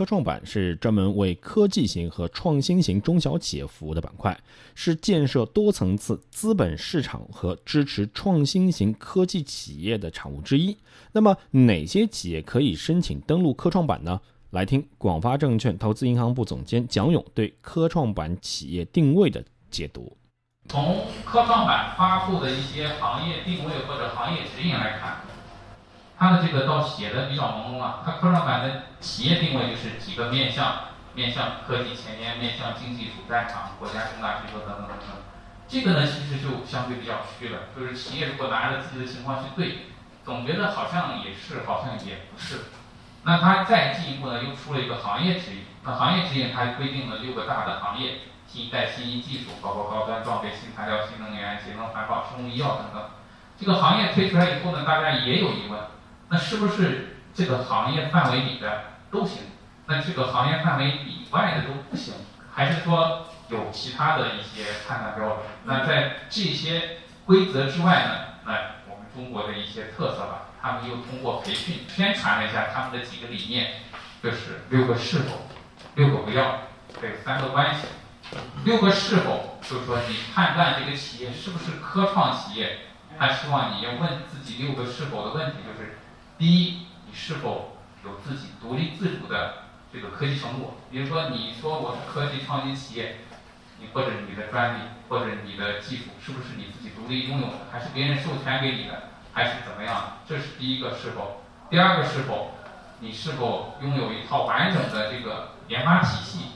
科创板是专门为科技型和创新型中小企业服务的板块，是建设多层次资本市场和支持创新型科技企业的产物之一。那么，哪些企业可以申请登陆科创板呢？来听广发证券投资银行部总监蒋勇对科创板企业定位的解读。从科创板发布的一些行业定位或者行业指引来看。它的这个倒写的比较朦胧啊，它科创板的企业定位就是几个面向，面向科技前沿，面向经济主战场，国家重大需求等等等等。这个呢，其实就相对比较虚了，就是企业如果拿着自己的情况去对，总觉得好像也是，好像也不是。那它再进一步呢，又出了一个行业指引，那行业指引它规定了六个大的行业：新一代新一技术，包括高端装备、新材料、新能源、节能环保、生物医药等等。这个行业推出来以后呢，大家也有疑问。那是不是这个行业范围里的都行？那这个行业范围以外的都不行？还是说有其他的一些判断标准？那在这些规则之外呢？那我们中国的一些特色吧，他们又通过培训宣传了一下他们的几个理念，就是六个是否，六个不要，这三个关系。六个是否，就是说你判断这个企业是不是科创企业，他希望你要问自己六个是否的问题，就是。第一，你是否有自己独立自主的这个科技成果？比如说，你说我是科技创新企业，你或者你的专利或者你的技术是不是你自己独立拥有的，还是别人授权给你的，还是怎么样？这是第一个是否。第二个是否，你是否拥有一套完整的这个研发体系？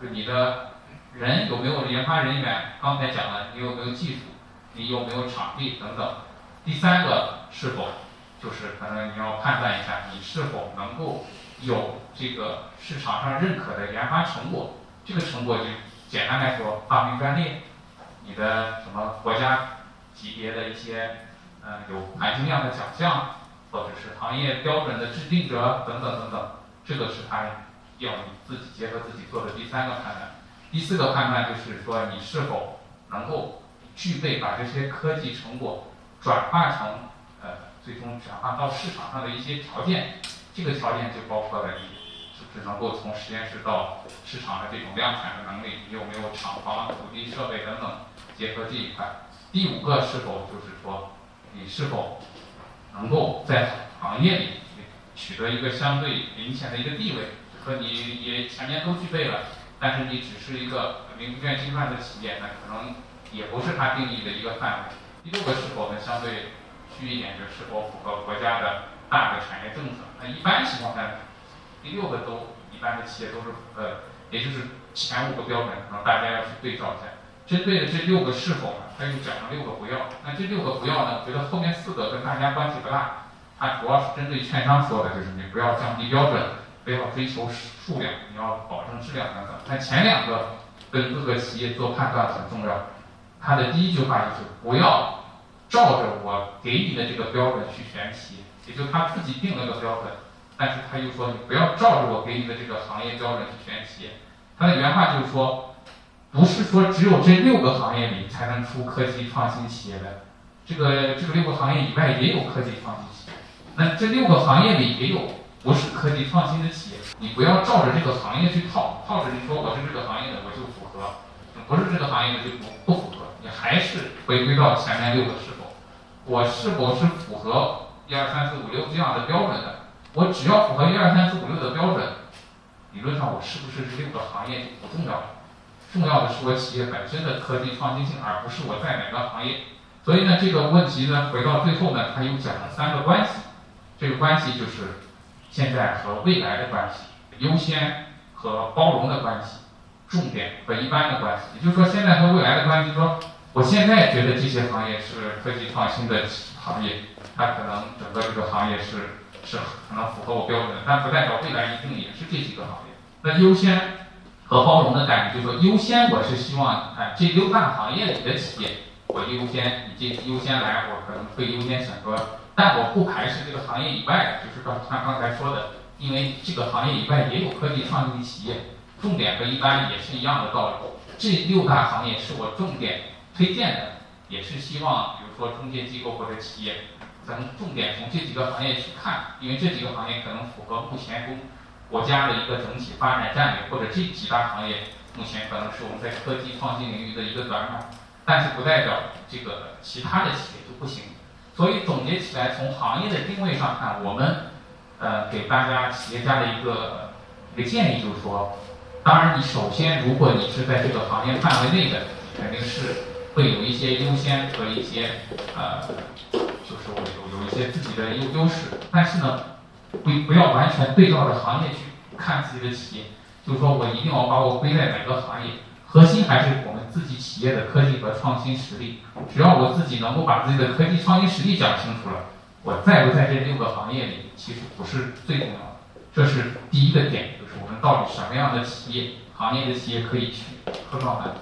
就你的人有没有研发人员？刚才讲了，你有没有技术？你有没有场地等等？第三个是否？就是可能你要判断一下，你是否能够有这个市场上认可的研发成果。这个成果就简单来说，发明专利，你的什么国家级别的一些嗯有含金量的奖项，或者是行业标准的制定者等等等等。这个是他要你自己结合自己做的第三个判断。第四个判断就是说，你是否能够具备把这些科技成果转化成呃。最终转化到市场上的一些条件，这个条件就包括了你是不是能够从实验室到市场的这种量产的能力，你有没有厂房、土地、设备等等结合这一块。第五个是否就是说，你是否能够在行业里取得一个相对明显的一个地位，和你也前面都具备了，但是你只是一个名不见经传的企业，那可能也不是它定义的一个范围。第六个是否呢，相对。虚一点就是否符合国家的大的产业政策。那一般情况下，第六个都一般的企业都是呃，也就是前五个标准，可能大家要去对照一下。针对这六个是否呢？他又讲了六个不要。那这六个不要呢？觉得后面四个跟大家关系不大。它主要是针对券商说的，就是你不要降低标准，不要追求数量，你要保证质量等等。那前两个跟各个企业做判断很重要。它的第一句话就是不要。照着我给你的这个标准去选企业，也就他自己定了个标准，但是他又说你不要照着我给你的这个行业标准去选企业。他的原话就是说，不是说只有这六个行业里才能出科技创新企业的，这个这个六个行业以外也有科技创新企业。那这六个行业里也有不是科技创新的企业，你不要照着这个行业去套，套着你说我是这个行业的我就符合，不是这个行业的就不不符合，你还是回归到前面六个是。我是否是符合一二三四五六这样的标准的？我只要符合一二三四五六的标准，理论上我是不是这六个行业就不重要了？重要的是我企业本身的科技创新性，而不是我在哪个行业。所以呢，这个问题呢，回到最后呢，他又讲了三个关系。这个关系就是现在和未来的关系，优先和包容的关系，重点和一般的关系。也就是说，现在和未来的关系说。我现在觉得这些行业是科技创新的行业，它可能整个这个行业是是可能符合我标准，但不代表未来一定也是这几个行业。那优先和包容的感觉，就是说优先我是希望，哎，这六大行业里的企业，我优先，你这优先来，我可能会优先选择，但我不排斥这个行业以外，就是刚他刚才说的，因为这个行业以外也有科技创新的企业，重点和一般也是一样的道理。这六大行业是我重点。推荐的也是希望，比如说中介机构或者企业，咱们重点从这几个行业去看，因为这几个行业可能符合目前中国家的一个整体发展战略，或者这几大行业目前可能是我们在科技创新领域的一个短板，但是不代表这个其他的企业就不行。所以总结起来，从行业的定位上看，我们呃给大家企业家的一个一个建议就是说，当然你首先如果你是在这个行业范围内的，肯定是会有一些优先和一些呃，就是我有有一些自己的优优势，但是呢，不不要完全对照着行业去看自己的企业，就是说我一定要把我归在哪个行业，核心还是我们自己企业的科技和创新实力。只要我自己能够把自己的科技创新实力讲清楚了，我在不在这六个行业里其实不是最重要的，这是第一个点，就是我们到底什么样的企业、行业的企业可以去科创板。